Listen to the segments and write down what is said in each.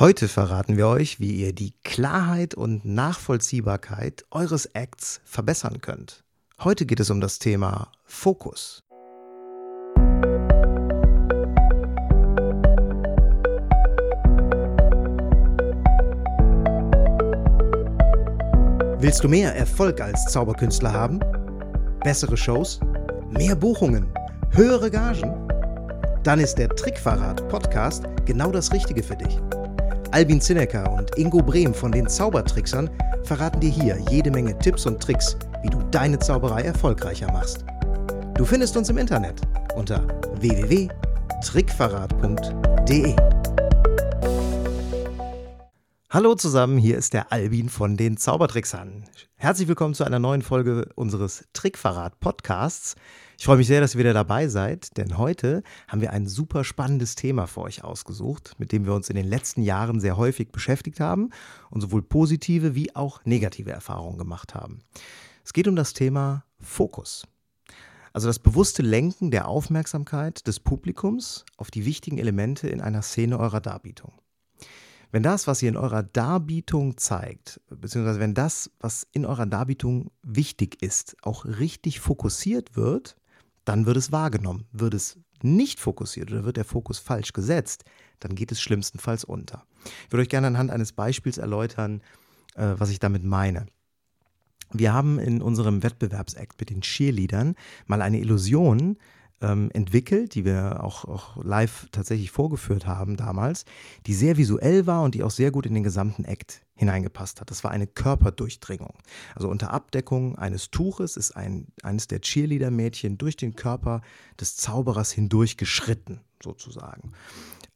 Heute verraten wir euch, wie ihr die Klarheit und Nachvollziehbarkeit eures Acts verbessern könnt. Heute geht es um das Thema Fokus. Willst du mehr Erfolg als Zauberkünstler haben? Bessere Shows? Mehr Buchungen? Höhere Gagen? Dann ist der Trickverrat Podcast genau das Richtige für dich. Albin Zinecker und Ingo Brehm von den Zaubertricksern verraten dir hier jede Menge Tipps und Tricks, wie du deine Zauberei erfolgreicher machst. Du findest uns im Internet unter www.trickverrat.de. Hallo zusammen, hier ist der Albin von den Zaubertricksern. Herzlich willkommen zu einer neuen Folge unseres Trickverrat Podcasts. Ich freue mich sehr, dass ihr wieder dabei seid, denn heute haben wir ein super spannendes Thema für euch ausgesucht, mit dem wir uns in den letzten Jahren sehr häufig beschäftigt haben und sowohl positive wie auch negative Erfahrungen gemacht haben. Es geht um das Thema Fokus. Also das bewusste Lenken der Aufmerksamkeit des Publikums auf die wichtigen Elemente in einer Szene eurer Darbietung. Wenn das, was ihr in eurer Darbietung zeigt, beziehungsweise wenn das, was in eurer Darbietung wichtig ist, auch richtig fokussiert wird, dann wird es wahrgenommen. Wird es nicht fokussiert oder wird der Fokus falsch gesetzt, dann geht es schlimmstenfalls unter. Ich würde euch gerne anhand eines Beispiels erläutern, äh, was ich damit meine. Wir haben in unserem Wettbewerbsakt mit den Cheerleadern mal eine Illusion ähm, entwickelt, die wir auch, auch live tatsächlich vorgeführt haben damals, die sehr visuell war und die auch sehr gut in den gesamten Act hineingepasst hat. Das war eine Körperdurchdringung. Also unter Abdeckung eines Tuches ist ein, eines der Cheerleader-Mädchen durch den Körper des Zauberers hindurch geschritten, sozusagen.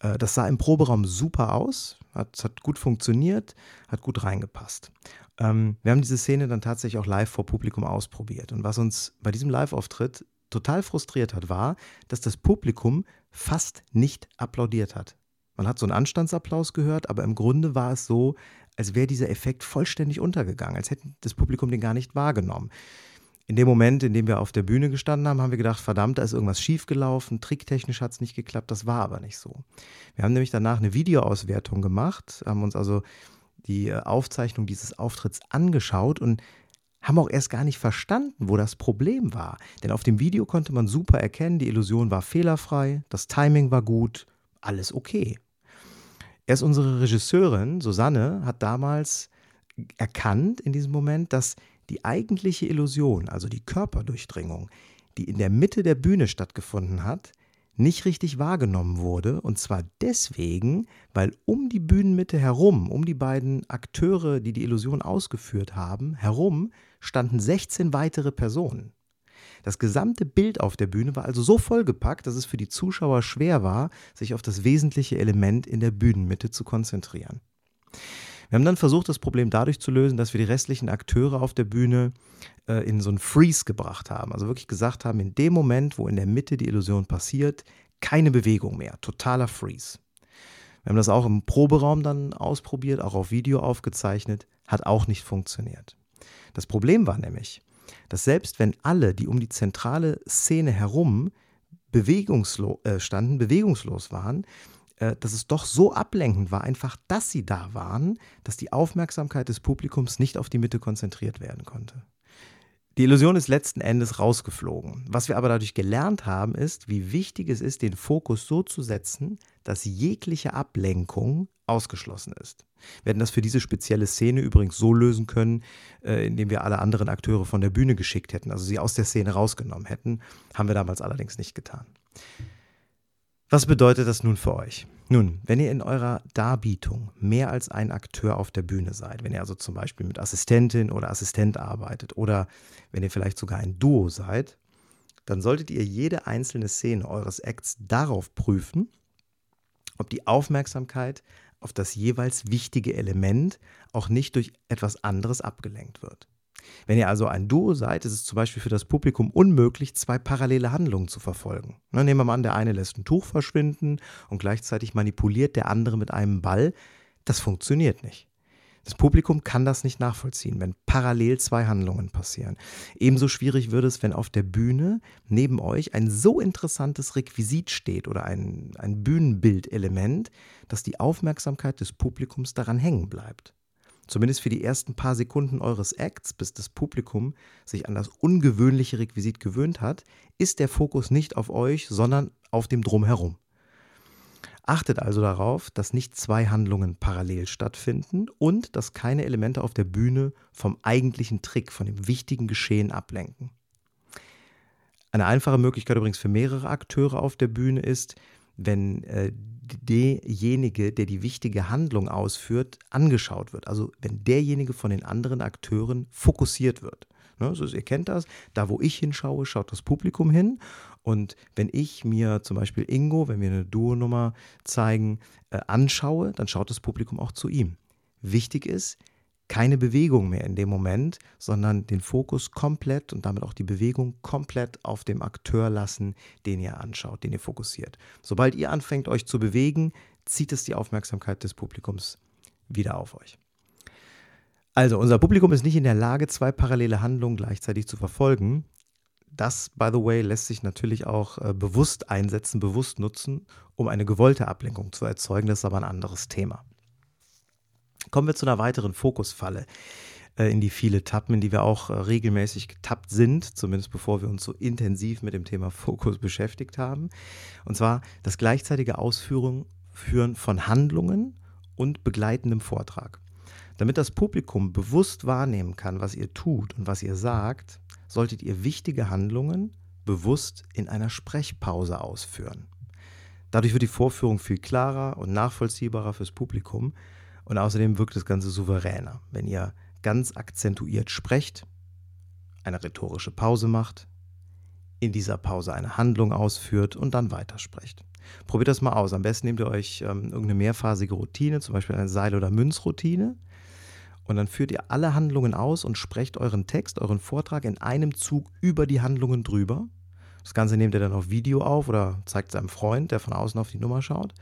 Äh, das sah im Proberaum super aus, hat, hat gut funktioniert, hat gut reingepasst. Ähm, wir haben diese Szene dann tatsächlich auch live vor Publikum ausprobiert. Und was uns bei diesem Live-Auftritt total frustriert hat, war, dass das Publikum fast nicht applaudiert hat. Man hat so einen Anstandsapplaus gehört, aber im Grunde war es so, als wäre dieser Effekt vollständig untergegangen, als hätte das Publikum den gar nicht wahrgenommen. In dem Moment, in dem wir auf der Bühne gestanden haben, haben wir gedacht, verdammt, da ist irgendwas schiefgelaufen, tricktechnisch hat es nicht geklappt, das war aber nicht so. Wir haben nämlich danach eine Videoauswertung gemacht, haben uns also die äh, Aufzeichnung dieses Auftritts angeschaut und haben auch erst gar nicht verstanden, wo das Problem war. Denn auf dem Video konnte man super erkennen, die Illusion war fehlerfrei, das Timing war gut, alles okay. Erst unsere Regisseurin, Susanne, hat damals erkannt in diesem Moment, dass die eigentliche Illusion, also die Körperdurchdringung, die in der Mitte der Bühne stattgefunden hat, nicht richtig wahrgenommen wurde. Und zwar deswegen, weil um die Bühnenmitte herum, um die beiden Akteure, die die Illusion ausgeführt haben, herum standen 16 weitere Personen. Das gesamte Bild auf der Bühne war also so vollgepackt, dass es für die Zuschauer schwer war, sich auf das wesentliche Element in der Bühnenmitte zu konzentrieren. Wir haben dann versucht, das Problem dadurch zu lösen, dass wir die restlichen Akteure auf der Bühne äh, in so einen Freeze gebracht haben. Also wirklich gesagt haben, in dem Moment, wo in der Mitte die Illusion passiert, keine Bewegung mehr, totaler Freeze. Wir haben das auch im Proberaum dann ausprobiert, auch auf Video aufgezeichnet, hat auch nicht funktioniert. Das Problem war nämlich, dass selbst wenn alle, die um die zentrale Szene herum bewegungslo äh, standen, bewegungslos waren, äh, dass es doch so ablenkend war, einfach, dass sie da waren, dass die Aufmerksamkeit des Publikums nicht auf die Mitte konzentriert werden konnte. Die Illusion ist letzten Endes rausgeflogen. Was wir aber dadurch gelernt haben, ist, wie wichtig es ist, den Fokus so zu setzen, dass jegliche Ablenkung ausgeschlossen ist. Wir hätten das für diese spezielle Szene übrigens so lösen können, äh, indem wir alle anderen Akteure von der Bühne geschickt hätten, also sie aus der Szene rausgenommen hätten. Haben wir damals allerdings nicht getan. Was bedeutet das nun für euch? Nun, wenn ihr in eurer Darbietung mehr als ein Akteur auf der Bühne seid, wenn ihr also zum Beispiel mit Assistentin oder Assistent arbeitet oder wenn ihr vielleicht sogar ein Duo seid, dann solltet ihr jede einzelne Szene eures Acts darauf prüfen, ob die Aufmerksamkeit auf das jeweils wichtige Element auch nicht durch etwas anderes abgelenkt wird. Wenn ihr also ein Duo seid, ist es zum Beispiel für das Publikum unmöglich, zwei parallele Handlungen zu verfolgen. Na, nehmen wir mal an, der eine lässt ein Tuch verschwinden und gleichzeitig manipuliert der andere mit einem Ball. Das funktioniert nicht. Das Publikum kann das nicht nachvollziehen, wenn parallel zwei Handlungen passieren. Ebenso schwierig wird es, wenn auf der Bühne neben euch ein so interessantes Requisit steht oder ein, ein Bühnenbildelement, dass die Aufmerksamkeit des Publikums daran hängen bleibt. Zumindest für die ersten paar Sekunden eures Acts, bis das Publikum sich an das ungewöhnliche Requisit gewöhnt hat, ist der Fokus nicht auf euch, sondern auf dem Drumherum. Achtet also darauf, dass nicht zwei Handlungen parallel stattfinden und dass keine Elemente auf der Bühne vom eigentlichen Trick, von dem wichtigen Geschehen ablenken. Eine einfache Möglichkeit übrigens für mehrere Akteure auf der Bühne ist, wenn äh, derjenige, der die wichtige Handlung ausführt, angeschaut wird. Also wenn derjenige von den anderen Akteuren fokussiert wird. Ne, also ihr kennt das, da wo ich hinschaue, schaut das Publikum hin. Und wenn ich mir zum Beispiel Ingo, wenn wir eine Duo-Nummer zeigen, äh, anschaue, dann schaut das Publikum auch zu ihm. Wichtig ist, keine Bewegung mehr in dem Moment, sondern den Fokus komplett und damit auch die Bewegung komplett auf dem Akteur lassen, den ihr anschaut, den ihr fokussiert. Sobald ihr anfängt, euch zu bewegen, zieht es die Aufmerksamkeit des Publikums wieder auf euch. Also, unser Publikum ist nicht in der Lage, zwei parallele Handlungen gleichzeitig zu verfolgen. Das, by the way, lässt sich natürlich auch äh, bewusst einsetzen, bewusst nutzen, um eine gewollte Ablenkung zu erzeugen. Das ist aber ein anderes Thema. Kommen wir zu einer weiteren Fokusfalle, äh, in die viele tappen, in die wir auch äh, regelmäßig getappt sind, zumindest bevor wir uns so intensiv mit dem Thema Fokus beschäftigt haben. Und zwar das gleichzeitige Ausführen von Handlungen und begleitendem Vortrag. Damit das Publikum bewusst wahrnehmen kann, was ihr tut und was ihr sagt, solltet ihr wichtige Handlungen bewusst in einer Sprechpause ausführen. Dadurch wird die Vorführung viel klarer und nachvollziehbarer fürs Publikum und außerdem wirkt das Ganze souveräner, wenn ihr ganz akzentuiert sprecht, eine rhetorische Pause macht, in dieser Pause eine Handlung ausführt und dann weitersprecht. Probiert das mal aus. Am besten nehmt ihr euch ähm, irgendeine mehrphasige Routine, zum Beispiel eine Seil- oder Münzroutine. Und dann führt ihr alle Handlungen aus und sprecht euren Text, euren Vortrag in einem Zug über die Handlungen drüber. Das Ganze nehmt ihr dann auf Video auf oder zeigt es einem Freund, der von außen auf die Nummer schaut.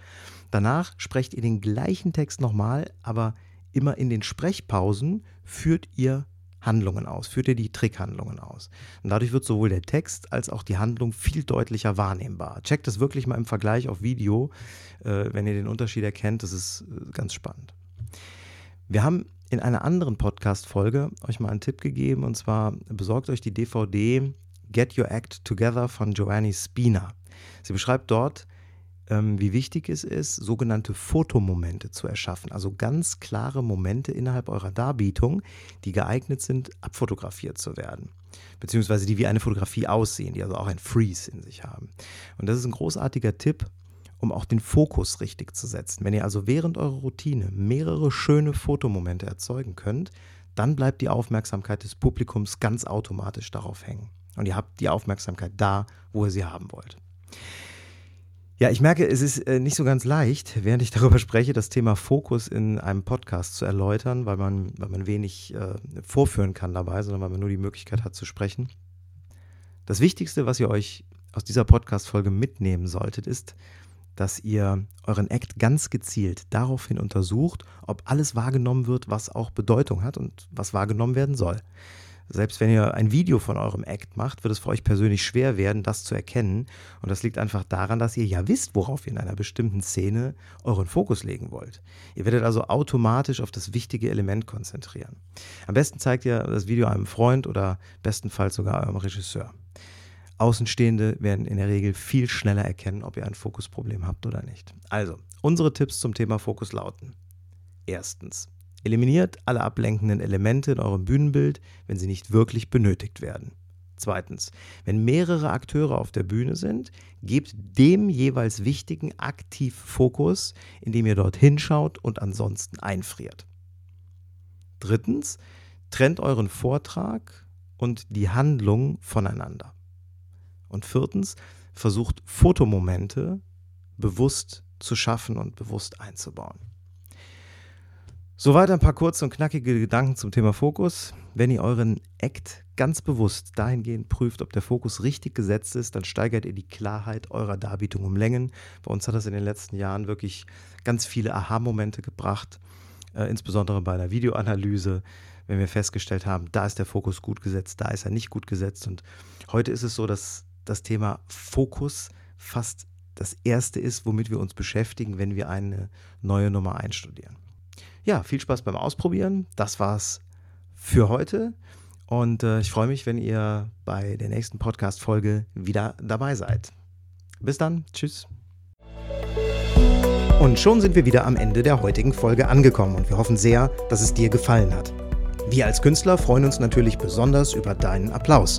Danach sprecht ihr den gleichen Text nochmal, aber immer in den Sprechpausen führt ihr Handlungen aus, führt ihr die Trickhandlungen aus. Und dadurch wird sowohl der Text als auch die Handlung viel deutlicher wahrnehmbar. Checkt das wirklich mal im Vergleich auf Video, äh, wenn ihr den Unterschied erkennt. Das ist äh, ganz spannend. Wir haben in einer anderen Podcast-Folge euch mal einen Tipp gegeben und zwar besorgt euch die DVD Get Your Act Together von Joanne Spina. Sie beschreibt dort, ähm, wie wichtig es ist, sogenannte Fotomomente zu erschaffen. Also ganz klare Momente innerhalb eurer Darbietung, die geeignet sind, abfotografiert zu werden. Beziehungsweise die wie eine Fotografie aussehen, die also auch ein Freeze in sich haben. Und das ist ein großartiger Tipp, um auch den Fokus richtig zu setzen. Wenn ihr also während eurer Routine mehrere schöne Fotomomente erzeugen könnt, dann bleibt die Aufmerksamkeit des Publikums ganz automatisch darauf hängen. Und ihr habt die Aufmerksamkeit da, wo ihr sie haben wollt. Ja, ich merke, es ist äh, nicht so ganz leicht, während ich darüber spreche, das Thema Fokus in einem Podcast zu erläutern, weil man, weil man wenig äh, vorführen kann dabei, sondern weil man nur die Möglichkeit hat zu sprechen. Das Wichtigste, was ihr euch aus dieser Podcast-Folge mitnehmen solltet, ist, dass ihr euren Act ganz gezielt daraufhin untersucht, ob alles wahrgenommen wird, was auch Bedeutung hat und was wahrgenommen werden soll. Selbst wenn ihr ein Video von eurem Act macht, wird es für euch persönlich schwer werden, das zu erkennen. Und das liegt einfach daran, dass ihr ja wisst, worauf ihr in einer bestimmten Szene euren Fokus legen wollt. Ihr werdet also automatisch auf das wichtige Element konzentrieren. Am besten zeigt ihr das Video einem Freund oder bestenfalls sogar eurem Regisseur. Außenstehende werden in der Regel viel schneller erkennen, ob ihr ein Fokusproblem habt oder nicht. Also, unsere Tipps zum Thema Fokus lauten. Erstens, eliminiert alle ablenkenden Elemente in eurem Bühnenbild, wenn sie nicht wirklich benötigt werden. Zweitens, wenn mehrere Akteure auf der Bühne sind, gebt dem jeweils Wichtigen aktiv Fokus, indem ihr dort hinschaut und ansonsten einfriert. Drittens, trennt euren Vortrag und die Handlung voneinander. Und viertens, versucht Fotomomente bewusst zu schaffen und bewusst einzubauen. Soweit ein paar kurze und knackige Gedanken zum Thema Fokus. Wenn ihr euren Act ganz bewusst dahingehend prüft, ob der Fokus richtig gesetzt ist, dann steigert ihr die Klarheit eurer Darbietung um Längen. Bei uns hat das in den letzten Jahren wirklich ganz viele Aha-Momente gebracht. äh, insbesondere bei einer Videoanalyse, wenn wir festgestellt haben, da ist der Fokus gut gesetzt, da ist er nicht gut gesetzt. Und heute ist es so, dass das Thema Fokus fast das erste ist, womit wir uns beschäftigen, wenn wir eine neue Nummer einstudieren. Ja, viel Spaß beim Ausprobieren. Das war's für heute. Und äh, ich freue mich, wenn ihr bei der nächsten Podcast-Folge wieder dabei seid. Bis dann. Tschüss. Und schon sind wir wieder am Ende der heutigen Folge angekommen und wir hoffen sehr, dass es dir gefallen hat. Wir als Künstler freuen uns natürlich besonders über deinen Applaus.